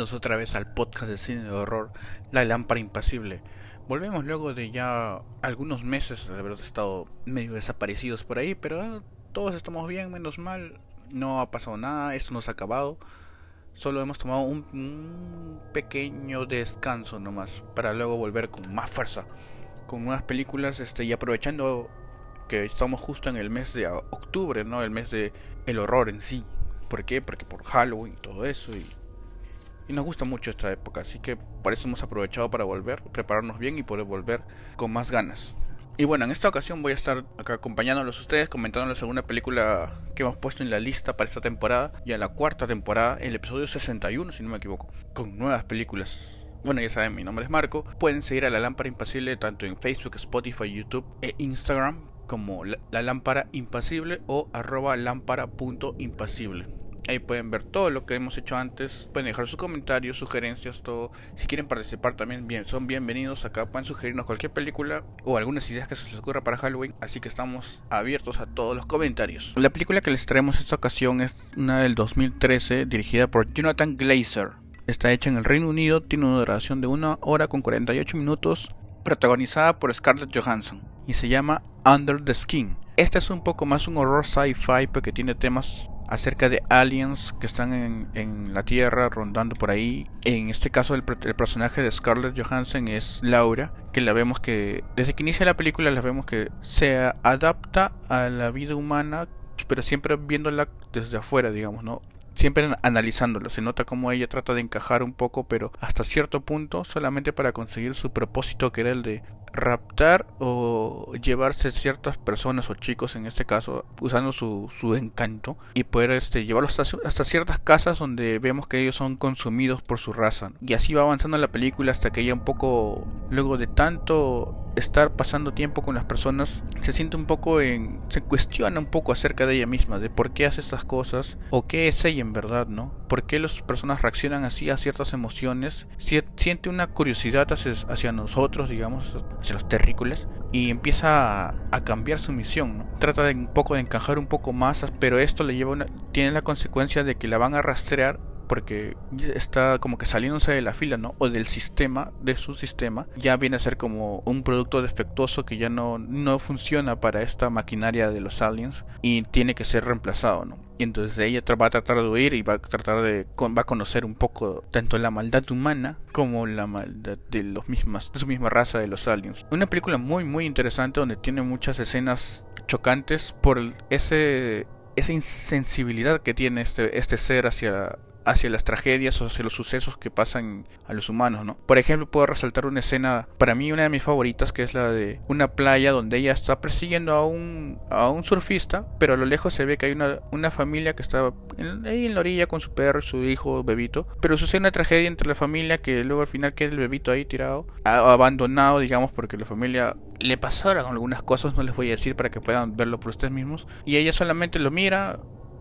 Otra vez al podcast de cine de horror, La Lámpara Impasible. Volvemos luego de ya algunos meses de haber estado medio desaparecidos por ahí, pero ah, todos estamos bien, menos mal. No ha pasado nada, esto no se ha acabado. Solo hemos tomado un, un pequeño descanso nomás para luego volver con más fuerza, con nuevas películas este, y aprovechando que estamos justo en el mes de octubre, ¿no? El mes de el horror en sí. ¿Por qué? Porque por Halloween y todo eso y y nos gusta mucho esta época, así que por eso hemos aprovechado para volver, prepararnos bien y poder volver con más ganas. Y bueno, en esta ocasión voy a estar acá acompañándolos a ustedes, comentándoles alguna película que hemos puesto en la lista para esta temporada, y a la cuarta temporada, el episodio 61, si no me equivoco, con nuevas películas. Bueno, ya saben, mi nombre es Marco. Pueden seguir a La Lámpara Impasible tanto en Facebook, Spotify, YouTube e Instagram como La, Lámpara Impasible o arroba lámpara.impasible. Ahí pueden ver todo lo que hemos hecho antes. Pueden dejar sus comentarios, sugerencias, todo. Si quieren participar también bien, son bienvenidos acá. Pueden sugerirnos cualquier película o algunas ideas que se les ocurra para Halloween. Así que estamos abiertos a todos los comentarios. La película que les traemos esta ocasión es una del 2013 dirigida por Jonathan Glazer. Está hecha en el Reino Unido, tiene una duración de 1 hora con 48 minutos, protagonizada por Scarlett Johansson y se llama Under the Skin. Este es un poco más un horror sci-fi porque tiene temas acerca de aliens que están en, la Tierra rondando por ahí. En este caso el, personaje de Scarlett Johansson es Laura, que la vemos que desde que inicia la película la vemos que se adapta a la vida humana, pero siempre viéndola desde afuera, digamos, ¿no? Siempre analizándola, se nota como ella trata de encajar un poco, pero hasta cierto punto solamente para conseguir su propósito que era el de raptar o llevarse ciertas personas o chicos en este caso usando su, su encanto y poder este, llevarlos hasta, hasta, ciertas casas donde vemos que ellos son consumidos por su raza y así va avanzando la película hasta que ella un poco luego de tanto estar pasando tiempo con las personas se siente un poco en se cuestiona un poco acerca de ella misma de por qué hace estas cosas o qué es ella verdad no por qué las personas reaccionan así a ciertas emociones siente una curiosidad hacia, hacia nosotros digamos hacia los terrícolas y empieza a, cambiar su misión. ¿no? Trata de un poco de encajar un poco más, pero esto le lleva una, tiene la consecuencia de que la van a rastrear porque está como que saliéndose de la fila, ¿no? O del sistema, de su sistema, ya viene a ser como un producto defectuoso que ya no, no funciona para esta maquinaria de los aliens y tiene que ser reemplazado, ¿no? Y entonces ella va a tratar de huir y va a tratar de va a conocer un poco tanto la maldad humana como la maldad de los mismas de su misma raza de los aliens. Una película muy muy interesante donde tiene muchas escenas chocantes por ese esa insensibilidad que tiene este, este ser hacia hacia las tragedias o hacia los sucesos que pasan a los humanos, ¿no? Por ejemplo, puedo resaltar una escena, para mí una de mis favoritas, que es la de una playa donde ella está persiguiendo a un, a un surfista, pero a lo lejos se ve que hay una, una familia que está ahí en la orilla con su perro su hijo bebito, pero sucede una tragedia entre la familia que luego al final queda el bebito ahí tirado, abandonado, digamos, porque la familia le pasaron algunas cosas, no les voy a decir para que puedan verlo por ustedes mismos, y ella solamente lo mira,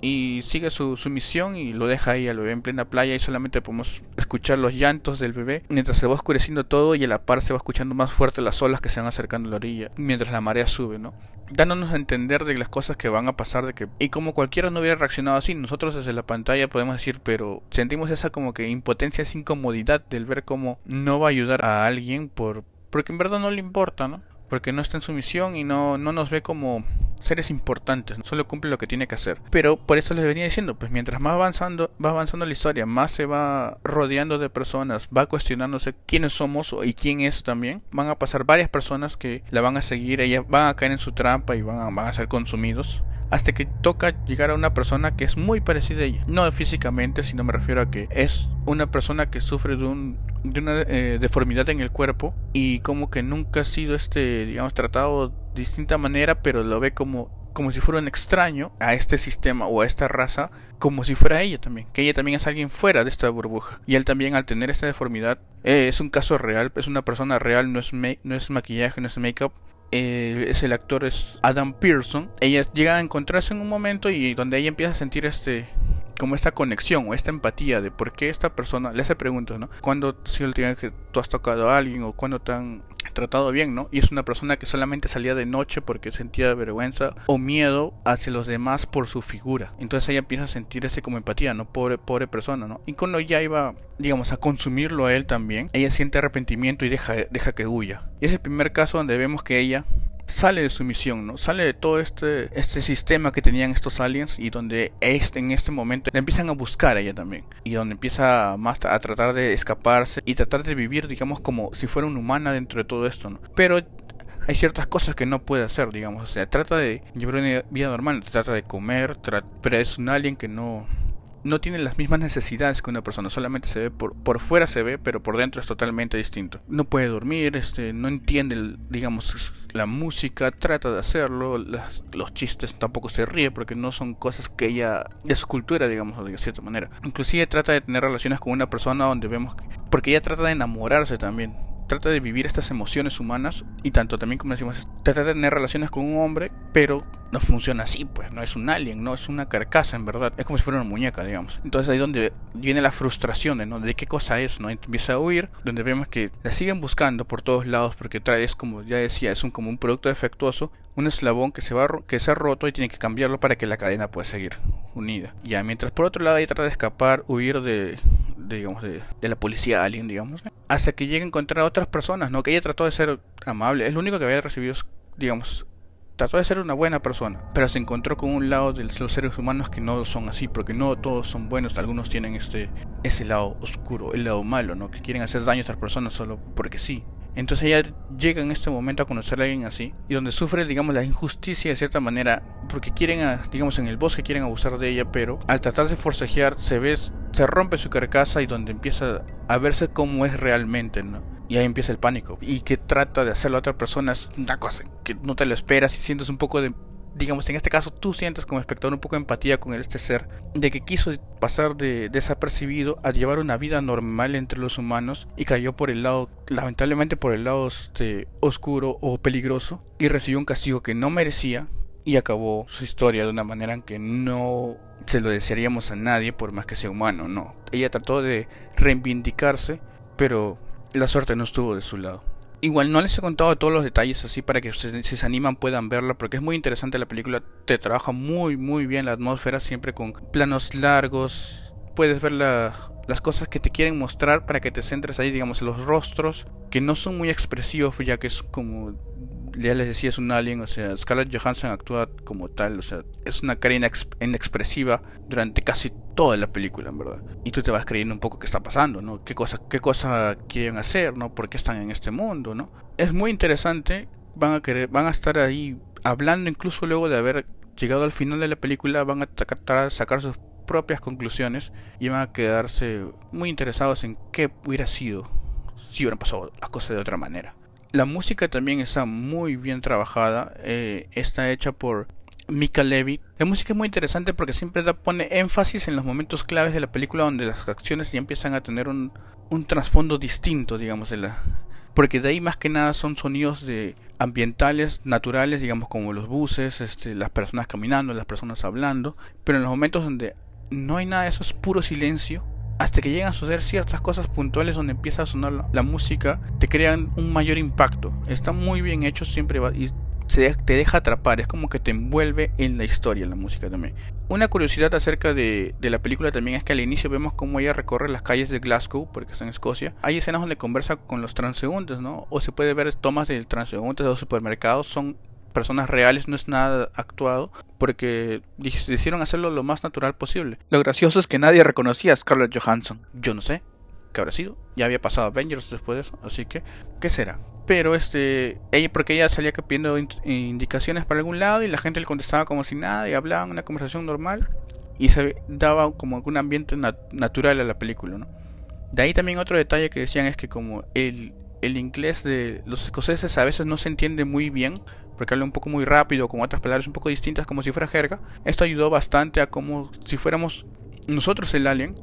y sigue su, su, misión y lo deja ahí al bebé en plena playa y solamente podemos escuchar los llantos del bebé mientras se va oscureciendo todo y a la par se va escuchando más fuerte las olas que se van acercando a la orilla mientras la marea sube, ¿no? Dándonos a entender de las cosas que van a pasar de que y como cualquiera no hubiera reaccionado así, nosotros desde la pantalla podemos decir, pero sentimos esa como que impotencia, esa incomodidad del ver cómo no va a ayudar a alguien por porque en verdad no le importa, ¿no? Porque no está en su misión y no, no nos ve como seres importantes, solo cumple lo que tiene que hacer. Pero por eso les venía diciendo, pues mientras más avanzando, va avanzando la historia, más se va rodeando de personas, va cuestionándose quiénes somos y quién es también. Van a pasar varias personas que la van a seguir, ellas van a caer en su trampa y van a, van a ser consumidos hasta que toca llegar a una persona que es muy parecida a ella. No físicamente, sino me refiero a que es una persona que sufre de un de una eh, deformidad en el cuerpo y como que nunca ha sido este digamos tratado de distinta manera pero lo ve como como si fuera un extraño a este sistema o a esta raza como si fuera ella también que ella también es alguien fuera de esta burbuja. Y él también al tener esta deformidad eh, es un caso real es una persona real no es no es maquillaje no es make-up. Eh, es el actor es Adam Pearson. Ella llega a encontrarse en un momento y donde ella empieza a sentir este como esta conexión o esta empatía de por qué esta persona le hace preguntas, ¿no? ¿Cuándo si el que tú has tocado a alguien o cuándo te, tratado bien, ¿no? Y es una persona que solamente salía de noche porque sentía vergüenza o miedo hacia los demás por su figura. Entonces ella empieza a sentir ese como empatía, ¿no? Pobre, pobre persona, ¿no? Y cuando ya iba, digamos, a consumirlo a él también, ella siente arrepentimiento y deja, deja que huya. Y es el primer caso donde vemos que ella sale de su misión, ¿no? Sale de todo este, este sistema que tenían estos aliens y donde este, en este momento la empiezan a buscar a ella también. Y donde empieza más a tratar de escaparse y tratar de vivir, digamos, como si fuera una humana dentro de todo esto, ¿no? Pero hay ciertas cosas que no puede hacer, digamos. O sea, trata de llevar una vida normal, trata de comer, pero es un alien que no, no tiene las mismas necesidades que una persona, solamente se ve por, por fuera se ve, pero por dentro es totalmente distinto. No puede dormir, este, no entiende, digamos, la música, trata de hacerlo, los chistes tampoco se ríe porque no son cosas que ella, de su cultura, digamos, de cierta manera. Inclusive trata de tener relaciones con una persona donde vemos que, porque ella trata de enamorarse también trata de vivir estas emociones humanas y tanto también como decimos, trata de tener relaciones con un hombre, pero no funciona así, pues, no es un alien, no es una carcasa en verdad, es como si fuera una muñeca, digamos. Entonces ahí es donde viene la frustración de, ¿no? de qué cosa es, ¿no? Empieza a huir, donde vemos que la siguen buscando por todos lados porque trae, es como ya decía, es un, como un producto defectuoso, un eslabón que se va que se ha roto y tiene que cambiarlo para que la cadena pueda seguir unida. Ya, mientras por otro lado ella trata de escapar, huir de, digamos, de, la policía alien, digamos, hasta que llega a encontrar a otras personas, ¿no? Que ella trató de ser amable, es lo único que había recibido, digamos, trató de ser una buena persona, pero se encontró con un lado de los seres humanos que no son así, porque no todos son buenos, algunos tienen este ese lado oscuro, el lado malo, ¿no? Que quieren hacer daño a otras personas solo porque sí. Entonces ella llega en este momento a conocer a alguien así y donde sufre, digamos, la injusticia de cierta manera porque quieren, digamos, en el bosque quieren abusar de ella, pero al tratar de forcejear se ve, se rompe su carcasa y donde empieza a verse cómo es realmente, ¿no? Y ahí empieza el pánico. Y que trata de hacerlo a otra persona es una cosa que no te lo esperas y sientes un poco de digamos, en este caso tú sientes como espectador un poco de empatía con este ser, de que quiso pasar de desapercibido a llevar una vida normal entre los humanos y cayó por el lado, lamentablemente por el lado este, oscuro o peligroso y recibió un castigo que no merecía y acabó su historia de una manera en que no se lo desearíamos a nadie por más que sea humano, no. Ella trató de reivindicarse, pero la suerte no estuvo de su lado. Igual no les he contado todos los detalles así para que ustedes si se animan puedan verla porque es muy interesante la película, te trabaja muy muy bien la atmósfera siempre con planos largos, puedes ver las cosas que te quieren mostrar para que te centres ahí digamos en los rostros que no son muy expresivos ya que es como ya les decía, es un alien, o sea, Scarlett Johansson actúa como tal, o sea, es una cara inexpresiva durante casi toda la película, en verdad. Y tú te vas creyendo un poco qué está pasando, ¿no? ¿Qué cosa, qué cosa quieren hacer, ¿no? ¿Por qué están en este mundo, ¿no? Es muy interesante, van a querer, van a estar ahí hablando incluso luego de haber llegado al final de la película, van a tratar de sacar sus propias conclusiones y van a quedarse muy interesados en qué hubiera sido si hubieran pasado las cosas de otra manera. La música también está muy bien trabajada. Eh, está hecha por Mika Levy. La música es muy interesante porque siempre da, pone énfasis en los momentos claves de la película donde las acciones ya empiezan a tener un, un trasfondo distinto, digamos, porque de ahí más que nada son sonidos de ambientales, naturales, digamos como los buses, este, las personas caminando, las personas hablando, pero en los momentos donde no hay nada, eso es puro silencio, hasta que llegan a suceder ciertas cosas puntuales donde empieza a sonar la, música, te crean un mayor impacto. Está muy bien hecho siempre va, se, te deja atrapar, es como que te envuelve en la historia la música también. Una curiosidad acerca de, de, la película también es que al inicio vemos cómo ella recorre las calles de Glasgow, porque está en Escocia. Hay escenas donde conversa con los transeúntes, ¿no? O se puede ver tomas de transeúntes de los supermercados, son personas reales, no es nada actuado, porque decidieron hacerlo lo más natural posible. Lo gracioso es que nadie reconocía a Scarlett Johansson. Yo no sé qué habrá sido. Ya había pasado Avengers después de eso, así que, ¿qué será? Pero este, ella, porque ella salía pidiendo indicaciones para algún lado y la gente le contestaba como si nada y hablaban una conversación normal y se daba como un ambiente natural a la película, ¿no? De ahí también otro detalle que decían es que como el, el inglés de los escoceses a veces no se entiende muy bien, porque habla un poco muy rápido, con otras palabras un poco distintas, como si fuera jerga. Esto ayudó bastante a como si fuéramos nosotros el alien,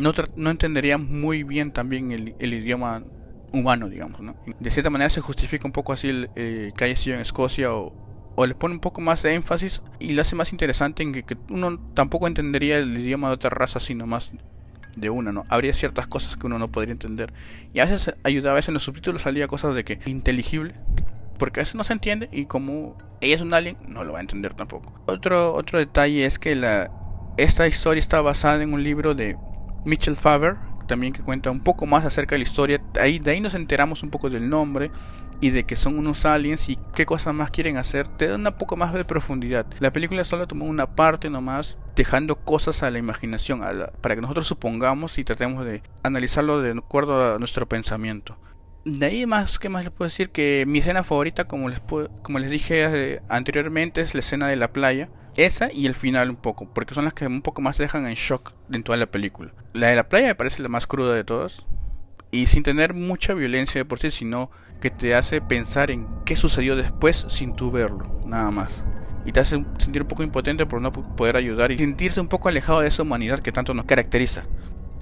no, no muy bien también el, idioma humano, digamos, ¿no? De cierta manera se justifica un poco así el eh, que haya sido en Escocia o, o, le pone un poco más de énfasis y lo hace más interesante en que, uno tampoco entendería el idioma de otra raza, sino más de una, ¿no? Habría ciertas cosas que uno no podría entender. Y a veces ayudaba, a veces en los subtítulos salía cosas de que inteligible, porque a veces no se entiende y como ella es un alien, no lo va a entender tampoco. Otro, otro detalle es que la, esta historia está basada en un libro de Mitchell Faber, también que cuenta un poco más acerca de la historia. Ahí, de ahí nos enteramos un poco del nombre y de que son unos aliens y qué cosas más quieren hacer. Te da un poco más de profundidad. La película solo tomó una parte nomás, dejando cosas a la imaginación, para que nosotros supongamos y tratemos de analizarlo de acuerdo a nuestro pensamiento. De ahí más que más les puedo decir que mi escena favorita, como les, como les dije eh, anteriormente, es la escena de la playa esa y el final un poco, porque son las que un poco más dejan en shock en toda la película. La de la playa me parece la más cruda de todas. Y sin tener mucha violencia de por sí, sino que te hace pensar en qué sucedió después sin tú verlo, nada más. Y te hace sentir un poco impotente por no poder ayudar y sentirse un poco alejado de esa humanidad que tanto nos caracteriza.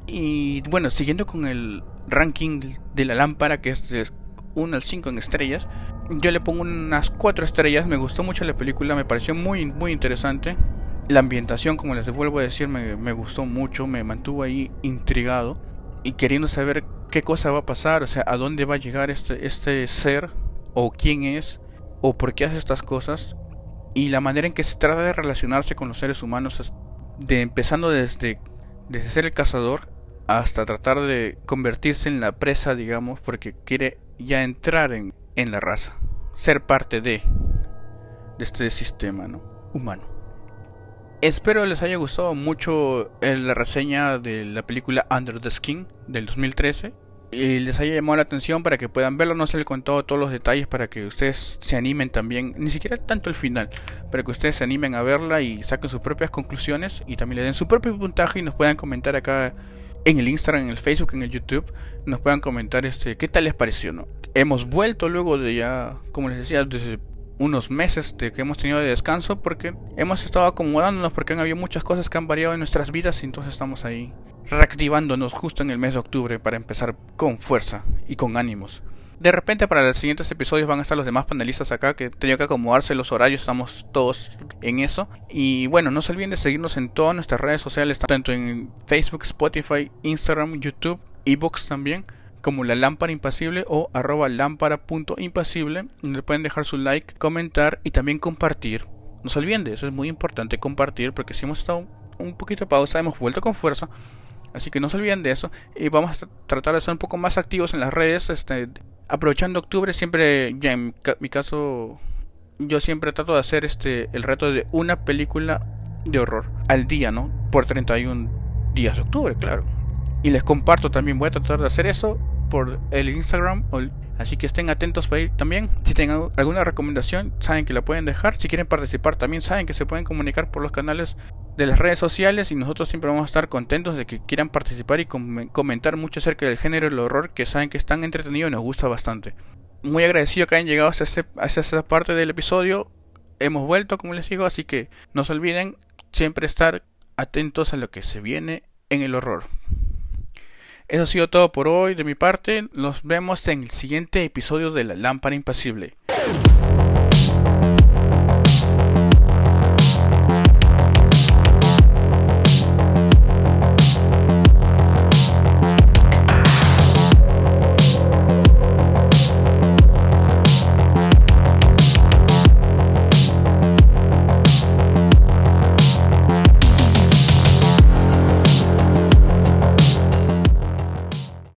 Y bueno, siguiendo con el ranking de la lámpara, que es de 1 al 5 en estrellas, yo le pongo unas 4 estrellas. Me gustó mucho la película, me pareció muy, muy interesante. La ambientación, como les vuelvo a decir, me, me gustó mucho, me mantuvo ahí intrigado y queriendo saber qué cosa va a pasar, o sea, a dónde va a llegar este, este ser, o quién es, o por qué hace estas cosas, y la manera en que se trata de relacionarse con los seres humanos, de empezando desde, desde ser el cazador hasta tratar de convertirse en la presa, digamos, porque quiere ya entrar en, en la raza, ser parte de, este sistema ¿no? humano. Espero les haya gustado mucho eh, la reseña de la película Under the Skin del 2013 y les haya llamado la atención para que puedan verlo. No se les contó todos los detalles para que ustedes se animen también, ni siquiera tanto el final, para que ustedes se animen a verla y saquen sus propias conclusiones y también le den su propio puntaje y nos puedan comentar acá en el Instagram, en el Facebook, en el YouTube, nos puedan comentar este qué tal les pareció, ¿no? hemos vuelto luego de ya, como les decía, desde unos meses de que hemos tenido de descanso porque hemos estado acomodándonos porque han habido muchas cosas que han variado en nuestras vidas y entonces estamos ahí reactivándonos justo en el mes de octubre para empezar con fuerza y con ánimos. De repente para los siguientes episodios van a estar los demás panelistas acá que tenía que acomodarse los horarios, estamos todos en eso. Y bueno, no se olviden de seguirnos en todas nuestras redes sociales, tanto en Facebook, Spotify, Instagram, YouTube, Ebooks también como la lámpara impasible o arroba lámpara.impasible, donde pueden dejar su like, comentar y también compartir. No se olviden de eso, es muy importante compartir porque si hemos estado un poquito de pausa, hemos vuelto con fuerza. Así que no se olviden de eso. Y vamos a tratar de ser un poco más activos en las redes. Este, aprovechando octubre, siempre, ya en mi caso, yo siempre trato de hacer este el reto de una película de horror al día, ¿no? Por 31 días de octubre, claro. Y les comparto también, voy a tratar de hacer eso por el Instagram. Así que estén atentos para ir también. Si tienen alguna recomendación, saben que la pueden dejar. Si quieren participar, también saben que se pueden comunicar por los canales de las redes sociales. Y nosotros siempre vamos a estar contentos de que quieran participar y comentar mucho acerca del género del horror, que saben que es tan entretenido y nos gusta bastante. Muy agradecido que hayan llegado hasta, este, hasta esta parte del episodio. Hemos vuelto, como les digo, así que no se olviden siempre estar atentos a lo que se viene en el horror. Eso ha sido todo por hoy de mi parte. Nos vemos en el siguiente episodio de La Lámpara Impasible.